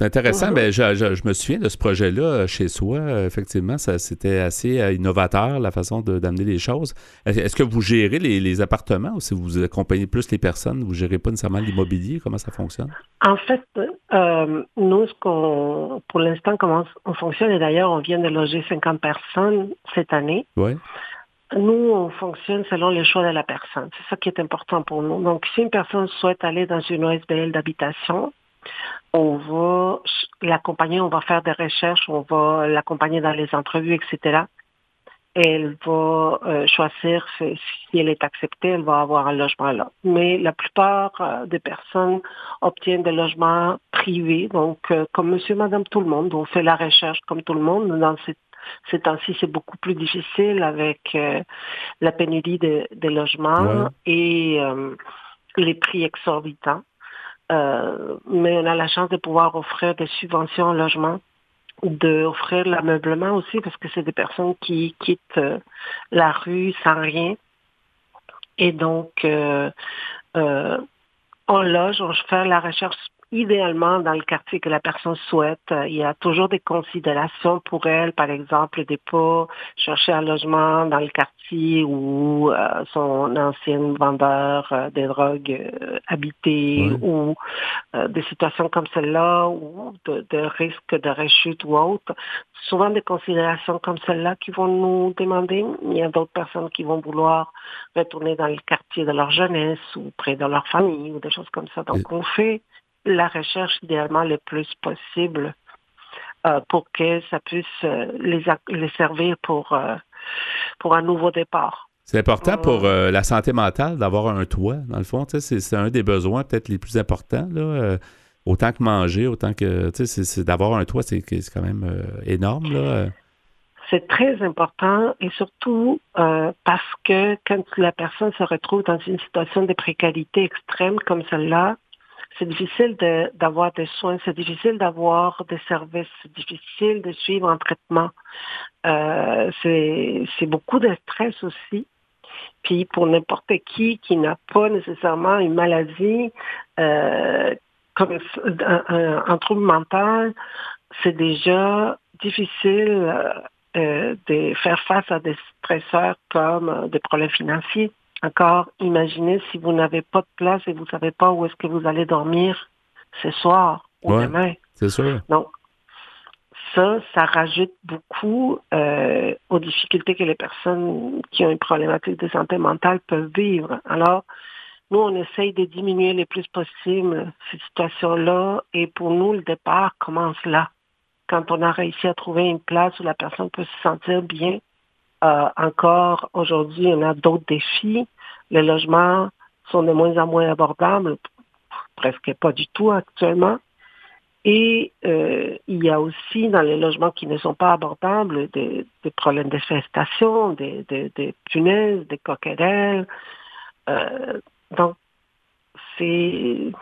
C'est intéressant. Ben, je, me souviens de ce projet-là euh, chez soi. Euh, effectivement, ça c'était assez euh, innovateur, la façon d'amener les choses. Est-ce que vous gérez les, appartements ou si vous accompagnez plus les personnes, vous ne gérez pas nécessairement l'immobilier? Comment ça fonctionne? En fait, nous, ce qu'on, pour l'instant, comment on fonctionne, et d'ailleurs, on vient de loger 50 personnes cette année. Oui. Nous, on fonctionne selon les choix de la personne. C'est ça qui est important pour nous. Donc, si une personne souhaite aller dans une OSBL d'habitation, on va l'accompagner, on va faire des recherches, on va l'accompagner dans les entrevues, etc. Elle va euh, choisir si elle est acceptée, elle va avoir un logement là. Mais la plupart euh, des personnes obtiennent des logements privés, donc euh, comme monsieur, madame, tout le monde, on fait la recherche comme tout le monde. Dans ces temps-ci, c'est beaucoup plus difficile avec la pénurie des logements et les prix exorbitants. Euh, mais on a la chance de pouvoir offrir des subventions en logement, d'offrir l'ameublement aussi, parce que c'est des personnes qui quittent euh, la rue sans rien. Et donc, euh, on loge, on fait la recherche idéalement dans le quartier que la personne souhaite. Il y a toujours des considérations pour elle, par exemple, de pas chercher un logement dans le quartier où euh, son ancien vendeur euh, de drogue euh, habitait ou des situations comme celle-là ou de, de risque de rechute ou autre. Souvent des considérations comme celle-là qui vont nous demander. Il y a d'autres personnes qui vont vouloir retourner dans le quartier de leur jeunesse ou près de leur famille ou des choses comme ça. Donc, on fait la recherche idéalement le plus possible euh, pour que ça puisse euh, les, les servir pour, euh, pour un nouveau départ. C'est important pour la santé mentale d'avoir un toit, dans le fond. C'est un des besoins peut-être les plus importants. Là, autant que manger, autant que. C'est d'avoir un toit, c'est quand même énorme. Là. C'est très important et surtout parce que quand la personne se retrouve dans une situation de précarité extrême comme celle-là, c'est difficile d'avoir des soins, c'est difficile d'avoir des services, c'est difficile de suivre un traitement. Euh, c'est beaucoup de stress aussi. Puis pour n'importe qui qui n'a pas nécessairement une maladie euh, comme un, un, trouble mental, c'est déjà difficile euh, de faire face à des stresseurs comme des problèmes financiers. Encore, imaginez si vous n'avez pas de place et vous ne savez pas où est-ce que vous allez dormir ce soir ou demain. C'est sûr. Donc, ça, ça rajoute beaucoup euh, aux difficultés que les personnes qui ont une problématique de santé mentale peuvent vivre. Alors, nous, on essaye de diminuer le plus possible ces situations-là et pour nous, le départ commence là. Quand on a réussi à trouver une place où la personne peut se sentir bien, euh, encore aujourd'hui, on a d'autres défis. Les logements sont de moins en moins abordables, presque pas du tout actuellement. Et euh, il y a aussi dans les logements qui ne sont pas abordables des, problèmes d'infestation, des, des, punaises, des coquerelles. Euh, donc, c'est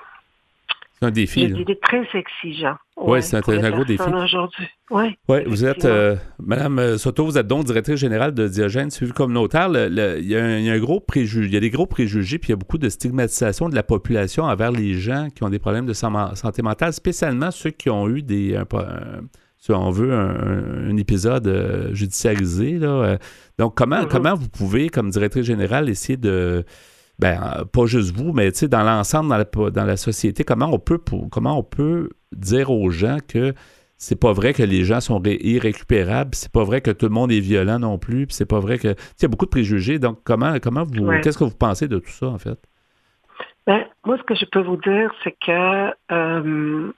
un défi. C'est très exigeant. Oui, c'est un, gros défi. aujourd'hui. Oui, ouais, vous êtes, euh, Madame euh, Soto, vous êtes donc directrice générale de Diogène suivi communautaire. il, y a un, gros préjugé, il y a des gros préjugés, puis il y a beaucoup de stigmatisation de la population envers les gens qui ont des problèmes de santé mentale, spécialement ceux qui ont eu des, un, si on veut, un, épisode euh, judiciarisé. Là. Donc, comment, mm-hmm. comment vous pouvez, comme directrice générale, essayer de ben, euh, pas juste vous, mais dans l'ensemble, dans la, dans la société, comment on peut comment on peut dire aux gens que c'est pas vrai que les gens sont irrécupérables, c'est pas vrai que tout le monde est violent non plus, puis c'est pas vrai que. Il y a beaucoup de préjugés. Donc, comment, comment vous. Qu'est-ce que vous pensez de tout ça, en fait? Ben, moi, ce que je peux vous dire, c'est que euh,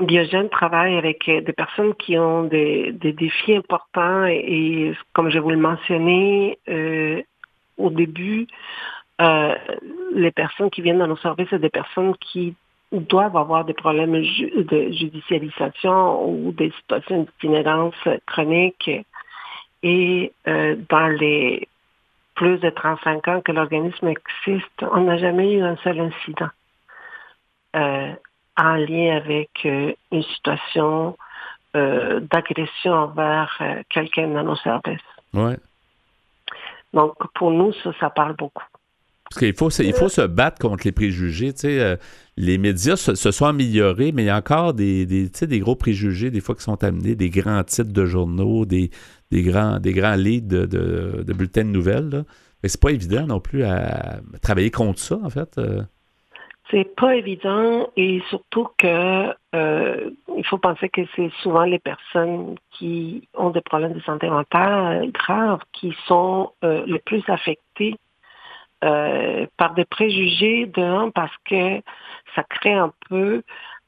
Biogène travaille avec des personnes qui ont des, défis importants et, comme je vous le mentionnais euh, au début, euh, les personnes qui viennent dans nos services, c'est des personnes qui doivent avoir des problèmes de judicialisation ou des situations d'itinérance chronique. Et euh, dans les plus de 35 ans que l'organisme existe, on n'a jamais eu un seul incident euh, en lien avec une situation d'agression envers quelqu'un dans nos services. Ouais. Donc, pour nous, ça, ça parle beaucoup. Parce qu'il faut, il faut se battre contre les préjugés. Euh, les médias se, sont améliorés, mais il y a encore des, gros préjugés, des fois, qui sont amenés, des grands titres de journaux, des, des, grands, des grands leads de, bulletins de nouvelles. Là. Mais c'est pas évident non plus à, travailler contre ça, en fait. Euh. C'est pas évident et surtout que euh, il faut penser que c'est souvent les personnes qui ont des problèmes de santé mentale graves qui sont les plus affectées euh, par des préjugés d'un parce que ça crée un peu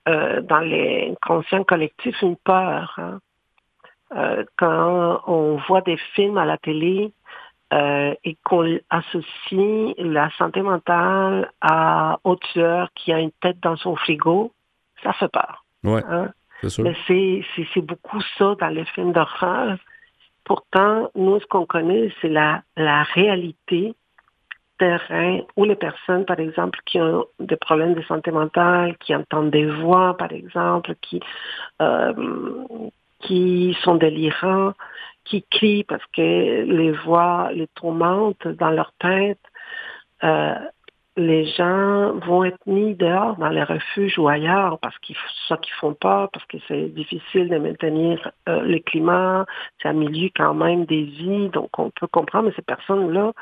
euh, dans les conscients collectifs une peur. Hein. Euh, quand on voit des films à la télé et qu'on associe la santé mentale à un tueur qui a une tête dans son frigo, ça fait peur. Ouais, hein. c'est C'est beaucoup ça dans les films d'horreur. Pourtant, nous, ce qu'on connaît, c'est la, la réalité terrain où les personnes, par exemple, qui ont des problèmes de santé mentale, qui entendent des voix, par exemple, qui, euh, qui sont délirants, qui crient parce que les voix les tourmentent dans leur tête, euh, les gens vont être mis dehors dans les refuges ou ailleurs parce qu'ils soit qu'ils font pas, parce que c'est difficile de maintenir euh, le climat, c'est un milieu quand même des vies, donc on peut comprendre, mais ces personnes-là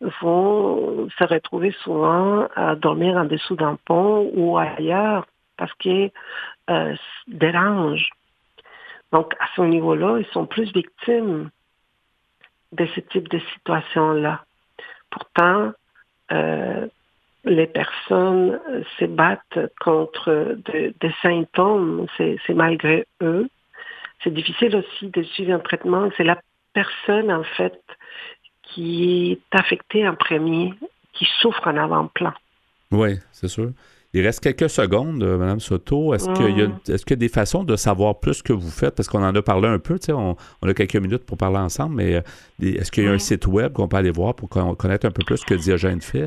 vont se retrouver souvent à dormir en dessous d'un pont ou ailleurs parce qu'ils euh, dérangent. Donc, à ce niveau-là, ils sont plus victimes de ce type de situation-là. Pourtant, euh, les personnes se battent contre des symptômes, c'est malgré eux. C'est difficile aussi de suivre un traitement. C'est la personne, en fait, qui est affectée en premier, qui souffre en avant-plan. Oui, c'est sûr. Il reste quelques secondes, euh, Mme Soto. Est-ce qu'il y, a, est y a des façons de savoir plus ce que vous faites? Parce qu'on en a parlé un peu, on, on, a quelques minutes pour parler ensemble, mais euh, est-ce qu'il y a un site web qu'on peut aller voir pour connaître un peu plus ce que Diogène fait?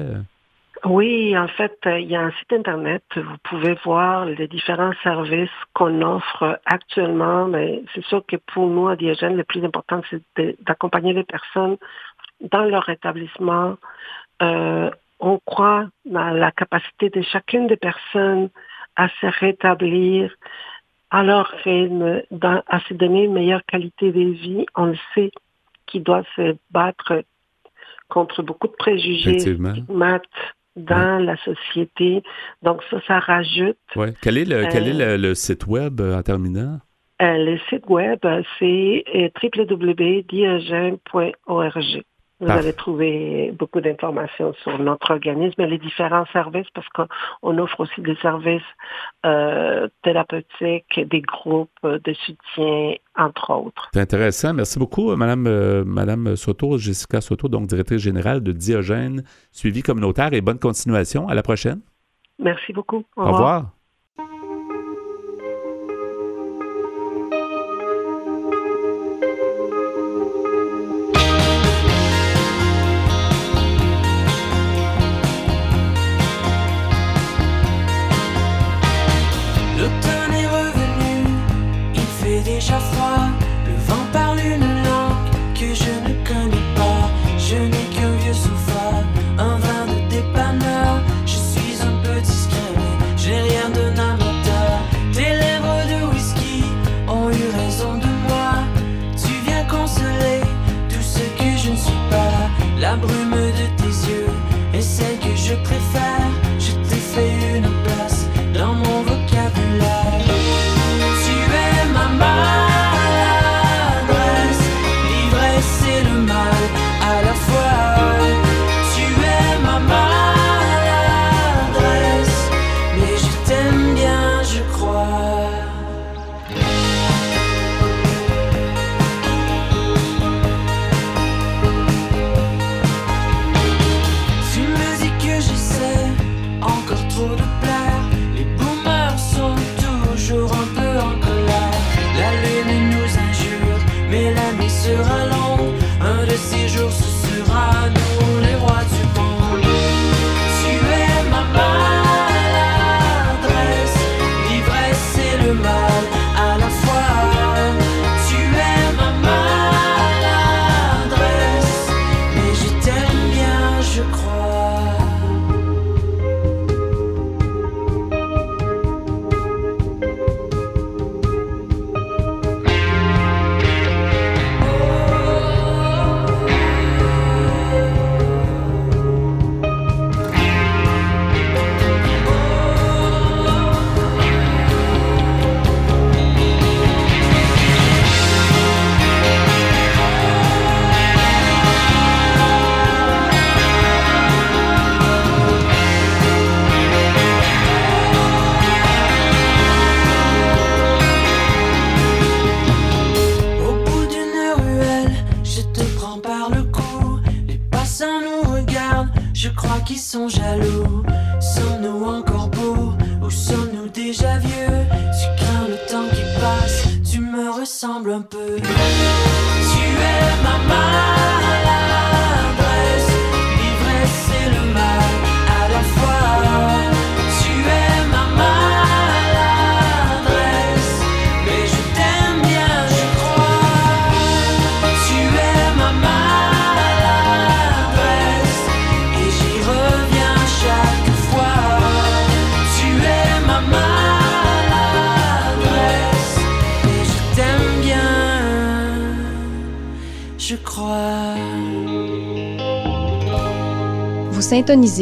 Oui, en fait, euh, il y a un site Internet. Vous pouvez voir les différents services qu'on offre actuellement, mais c'est sûr que pour nous, à Diogène, le plus important, c'est d'accompagner les personnes dans leur établissement. Euh, on croit dans la capacité de chacune des personnes à se rétablir à leur rythme, à se donner une meilleure qualité de vie. On le sait qu'ils doivent se battre contre beaucoup de préjugés, stigmates dans la société. Donc ça, ça rajoute. Ouais. Quel est le, quel est le, site web euh, en terminant? Euh, le site web, c'est euh, www.diogène.org. Vous allez trouver beaucoup d'informations sur notre organisme et les différents services parce qu'on offre aussi des services euh, thérapeutiques, des groupes de soutien, entre autres. C'est intéressant. Merci beaucoup, Madame, euh, Madame Soto, Jessica Soto, donc directrice générale de Diogène, suivi communautaire et bonne continuation. À la prochaine. Merci beaucoup. Au, revoir. chaque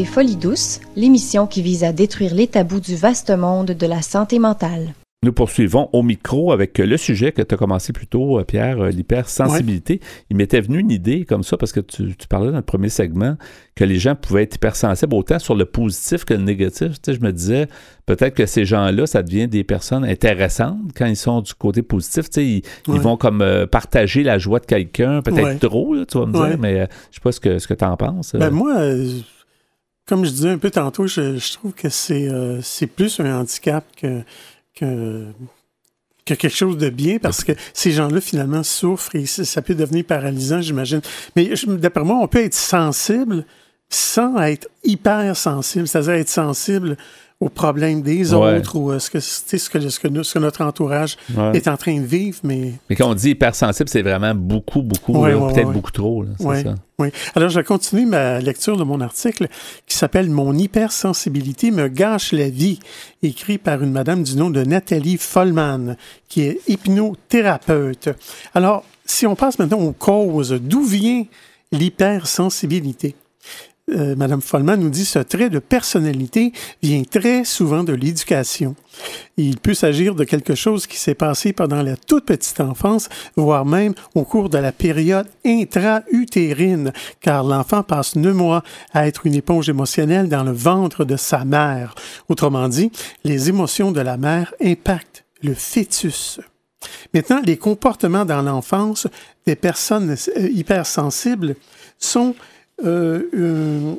Folie douce, l'émission qui vise à détruire les tabous du vaste monde de la santé mentale. Nous poursuivons au micro avec le sujet que tu as commencé plus tôt, euh, Pierre, euh, l'hypersensibilité. Il m'était venu une idée comme ça, parce que tu, parlais dans le premier segment que les gens pouvaient être hypersensibles autant sur le positif que le négatif. Tu sais, je me disais, peut-être que ces gens-là, ça devient des personnes intéressantes quand ils sont du côté positif. Tu sais, ils, vont comme euh, partager la joie de quelqu'un, peut-être trop, tu vas me dire, mais je je sais pas ce que, ce que tu en penses. Ben moi, comme je disais un peu tantôt, je, trouve que c'est c'est plus un handicap que que, quelque chose de bien parce que ces gens-là, finalement, souffrent et ça peut devenir paralysant, j'imagine. Mais d'après moi, on peut être sensible sans être hyper sensible, c'est-à-dire être sensible aux problèmes des autres ou euh, ce, que, ce, que, ce, que, notre entourage est en train de vivre. Mais, mais quand on dit hypersensible, c'est vraiment beaucoup, beaucoup, peut-être beaucoup trop. oui, oui. Alors, je continue ma lecture de mon article qui s'appelle Mon hypersensibilité me gâche la vie, écrit par une madame du nom de Nathalie Follman, qui est hypnothérapeute. Alors, si on passe maintenant aux causes, d'où vient l'hypersensibilité? Euh, Madame Follman nous dit ce trait de personnalité vient très souvent de l'éducation. Il peut s'agir de quelque chose qui s'est passé pendant la toute petite enfance, voire même au cours de la période intra-utérine, car l'enfant passe neuf mois à être une éponge émotionnelle dans le ventre de sa mère. Autrement dit, les émotions de la mère impactent le fœtus. Maintenant, les comportements dans l'enfance des personnes euh, hypersensibles sont euh, euh,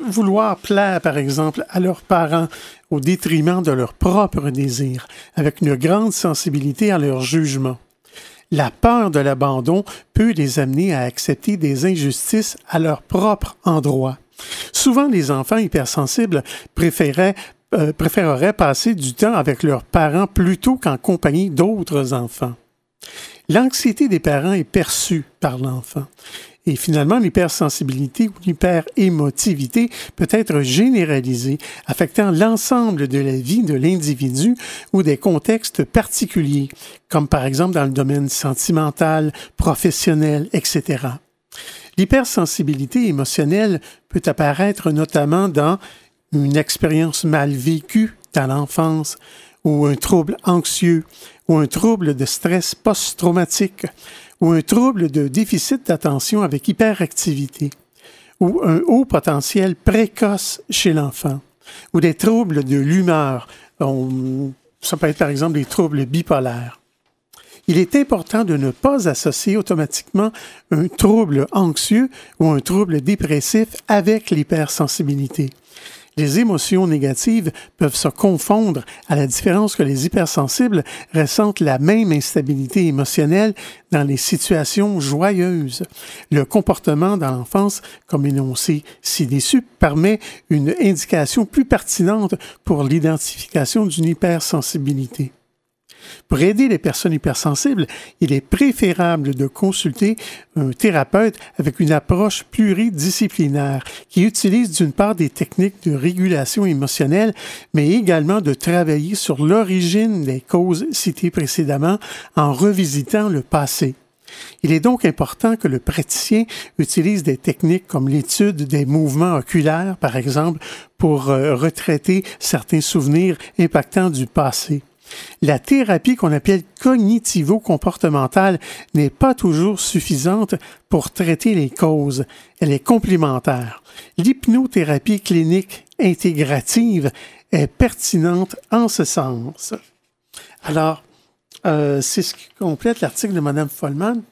vouloir plaire, par exemple, à leurs parents au détriment de leurs propres désirs, avec une grande sensibilité à leur jugement. La peur de l'abandon peut les amener à accepter des injustices à leur propre endroit. Souvent, les enfants hypersensibles euh, préféreraient passer du temps avec leurs parents plutôt qu'en compagnie d'autres enfants. L'anxiété des parents est perçue par l'enfant. Et finalement, l'hypersensibilité ou l'hyperémotivité peut être généralisée, affectant l'ensemble de la vie de l'individu ou des contextes particuliers, comme par exemple dans le domaine sentimental, professionnel, etc. L'hypersensibilité émotionnelle peut apparaître notamment dans une expérience mal vécue dans l'enfance ou un trouble anxieux ou un trouble de stress post-traumatique ou un trouble de déficit d'attention avec hyperactivité, ou un haut potentiel précoce chez l'enfant, ou des troubles de l'humeur. Ça peut être par exemple des troubles bipolaires. Il est important de ne pas associer automatiquement un trouble anxieux ou un trouble dépressif avec l'hypersensibilité les émotions négatives peuvent se confondre à la différence que les hypersensibles ressentent la même instabilité émotionnelle dans les situations joyeuses. Le comportement dans l'enfance, comme énoncé ci-dessus, permet une indication plus pertinente pour l'identification d'une hypersensibilité. Pour aider les personnes hypersensibles, il est préférable de consulter un thérapeute avec une approche pluridisciplinaire qui utilise d'une part des techniques de régulation émotionnelle, mais également de travailler sur l'origine des causes citées précédemment en revisitant le passé. Il est donc important que le praticien utilise des techniques comme l'étude des mouvements oculaires, par exemple, pour euh, retraiter certains souvenirs impactants du passé. La thérapie qu'on appelle cognitivo-comportementale n'est pas toujours suffisante pour traiter les causes. Elle est complémentaire. L'hypnothérapie clinique intégrative est pertinente en ce sens. Alors, euh, c'est ce qui complète l'article de Mme Follman.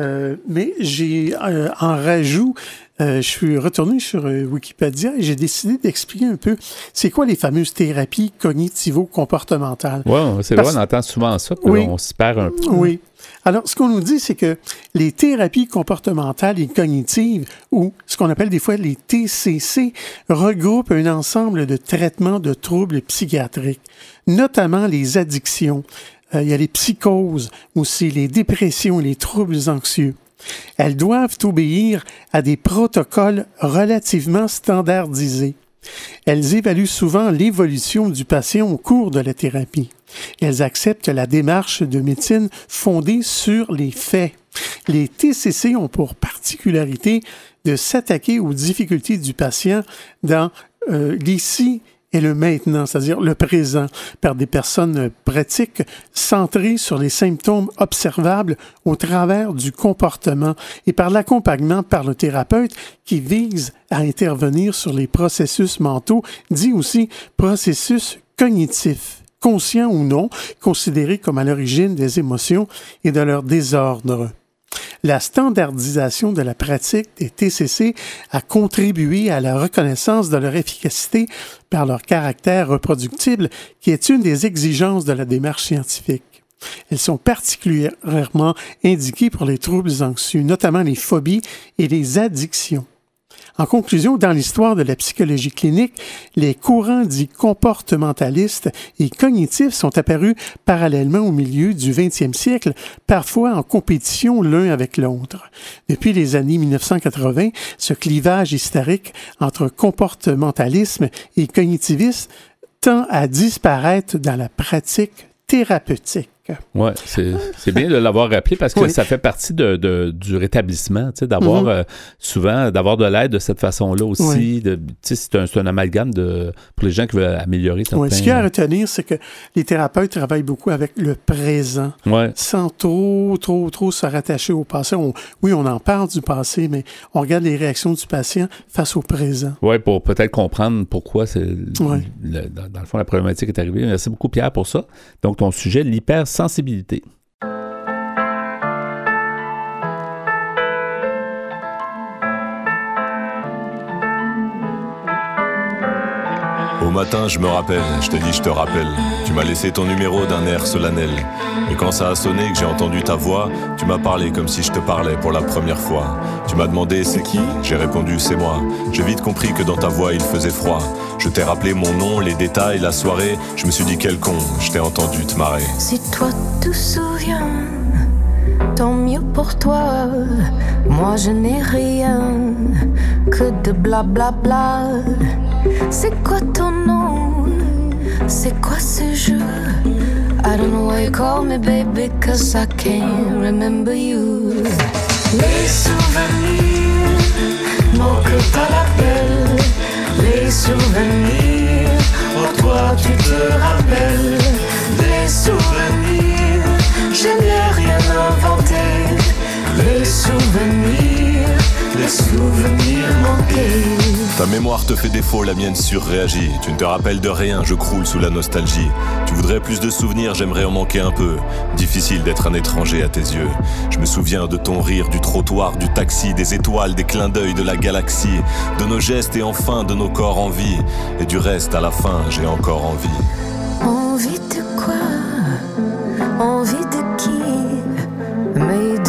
Euh, mais j'ai euh, en rajout, euh, je suis retourné sur Wikipédia et j'ai décidé d'expliquer un peu c'est quoi les fameuses thérapies cognitivo-comportementales. Oui, c'est vrai, on entend souvent ça, on se perd un peu. Oui. Alors, ce qu'on nous dit, c'est que les thérapies comportementales et cognitives, ou ce qu'on appelle des fois les TCC, regroupent un ensemble de traitements de troubles psychiatriques, notamment les addictions, euh, il y a les psychoses aussi, les dépressions, les troubles anxieux. Elles doivent obéir à des protocoles relativement standardisés. Elles évaluent souvent l'évolution du patient au cours de la thérapie. Elles acceptent la démarche de médecine fondée sur les faits. Les TCC ont pour particularité de s'attaquer aux difficultés du patient dans euh, l'ici et le maintenant, c'est-à-dire le présent, par des personnes pratiques centrées sur les symptômes observables au travers du comportement et par l'accompagnement par le thérapeute qui vise à intervenir sur les processus mentaux, dit aussi processus cognitifs conscients ou non, considérés comme à l'origine des émotions et de leur désordre. La standardisation de la pratique des TCC a contribué à la reconnaissance de leur efficacité par leur caractère reproductible, qui est une des exigences de la démarche scientifique. Elles sont particulièrement indiquées pour les troubles anxieux, notamment les phobies et les addictions. En conclusion, dans l'histoire de la psychologie clinique, les courants dits comportementalistes et cognitifs sont apparus parallèlement au milieu du 20e siècle, parfois en compétition l'un avec l'autre. Depuis les années 1980, ce clivage historique entre comportementalisme et cognitivisme tend à disparaître dans la pratique thérapeutique. Oui, c'est bien de l'avoir rappelé parce que ça fait partie de, du rétablissement, tu sais, d'avoir Mhm. euh, souvent d'avoir de l'aide de cette façon-là aussi. Oui. de- c'est un, un amalgame de, pour les gens qui veulent améliorer certains... Ouais, ce qu'il y a à retenir, c'est que les thérapeutes travaillent beaucoup avec le présent, Ouais. sans trop, trop, trop se rattacher au passé. On- oui, on en parle du passé, mais on regarde les réactions du patient face au présent. Oui, pour peut-être comprendre pourquoi c'est Ouais. dans, dans le fond la problématique est arrivée. Merci beaucoup Pierre pour ça. Donc ton sujet, l'hypersensibilité. Au matin, je me rappelle, je te dis, je te rappelle. Tu m'as laissé ton numéro d'un air solennel. Et quand ça a sonné, que j'ai entendu ta voix, tu m'as parlé comme si je te parlais pour la première fois. Tu m'as demandé c'est qui? J'ai répondu c'est moi. J'ai vite compris que dans ta voix il faisait froid. Je t'ai rappelé mon nom, les détails, la soirée. Je me suis dit quel con, je t'ai entendu te marrer. Si toi te souviens, tant mieux pour toi. Moi je n'ai rien que de blablabla. C'est quoi ton nom? C'est quoi ce jeu? I don't know why you call me baby, cause I can't remember you. Les souvenirs, mon que pas l'appel. Les souvenirs, oh toi tu te rappelles. Souvenirs manqués. Ta mémoire te fait défaut, la mienne surréagit. Tu ne te rappelles de rien, je croule sous la nostalgie. Tu voudrais plus de souvenirs, j'aimerais en manquer un peu. Difficile d'être un étranger à tes yeux. Je me souviens de ton rire, du trottoir, du taxi, des étoiles, des clins d'œil de la galaxie, de nos gestes et enfin de nos corps en vie. Et du reste, à la fin, j'ai encore envie. Envie de quoi? Envie de qui? Mais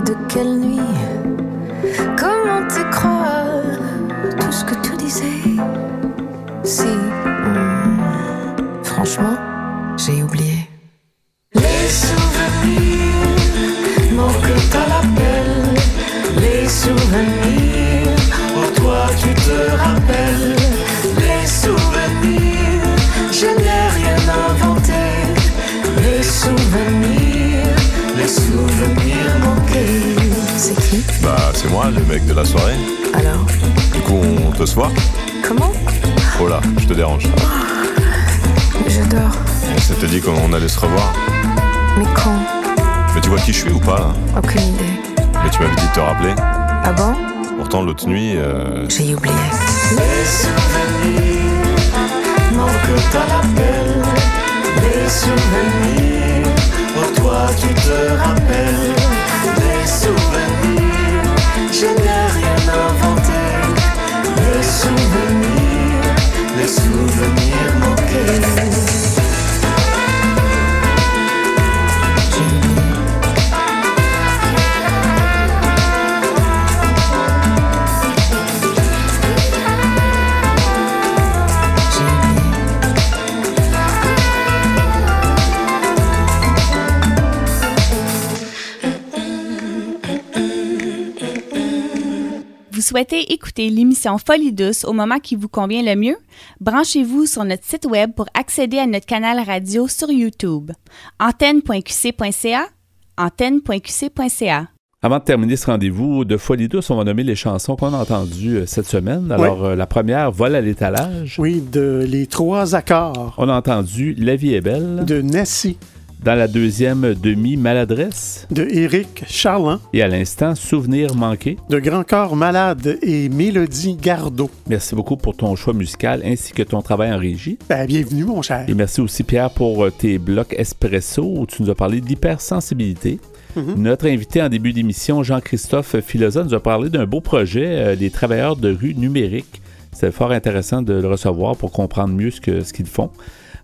de quelle nuit? Comment te croire Tout ce que tu disais? Si hmm, Franchement J'ai oublié. Les souvenirs manquent à l'appel Les souvenirs qui Bah, c'est moi, le mec de la soirée. Alors Du coup, on peut se voir Comment Oh là, je te dérange. Je dors On s'était dit qu'on allait se revoir. Mais quand Mais tu vois qui je suis ou pas là? Aucune idée Mais tu m'avais dit de te rappeler. Ah bon? Pourtant, l'autre nuit, euh, J'ai oublié Les souvenirs manquent à l'appel Les souvenirs Oh toi tu te rappelles Les souvenirs. Je n'ai rien inventé. Les souvenirs Les souvenirs manqués souhaitez écouter l'émission Folie douce au moment qui vous convient le mieux? Branchez-vous sur notre site web pour accéder à notre canal radio sur YouTube. antenne.qc.ca, antenne.qc.ca. Avant de terminer ce rendez-vous de Folie douce, on va nommer les chansons qu'on a entendues euh, cette semaine. Alors, euh, la première, Vol à l'étalage. Oui, de Les Trois Accords. On a entendu La vie est belle. De Nessie. Dans la deuxième, Demi Maladresse. De Éric Charland. Et à l'instant, Souvenir manqué. De Grand Corps Malade et Mélodie Gardot. Merci beaucoup pour ton choix musical ainsi que ton travail en régie. Ben, bienvenue, mon cher. Et merci aussi, Pierre, pour euh, tes blocs espresso où tu nous as parlé d'hypersensibilité. Mm-hmm. Notre invité en début d'émission, Jean-Christophe Filosa, nous a parlé d'un beau projet, euh, les travailleurs de rue numérique. C'est fort intéressant de le recevoir pour comprendre mieux ce qu'ils ce qu'ils font.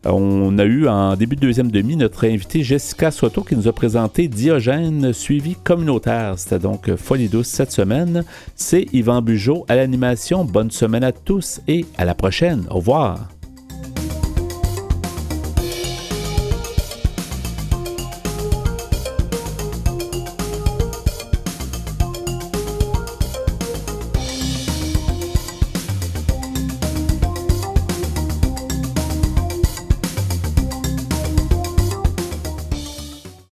On a eu en début de deuxième demi notre invité Jessica Soto qui nous a présenté Diogène suivi communautaire. C'était donc Folie douce cette semaine. C'est Yvan Bugeaud à l'animation. Bonne semaine à tous et à la prochaine. Au revoir.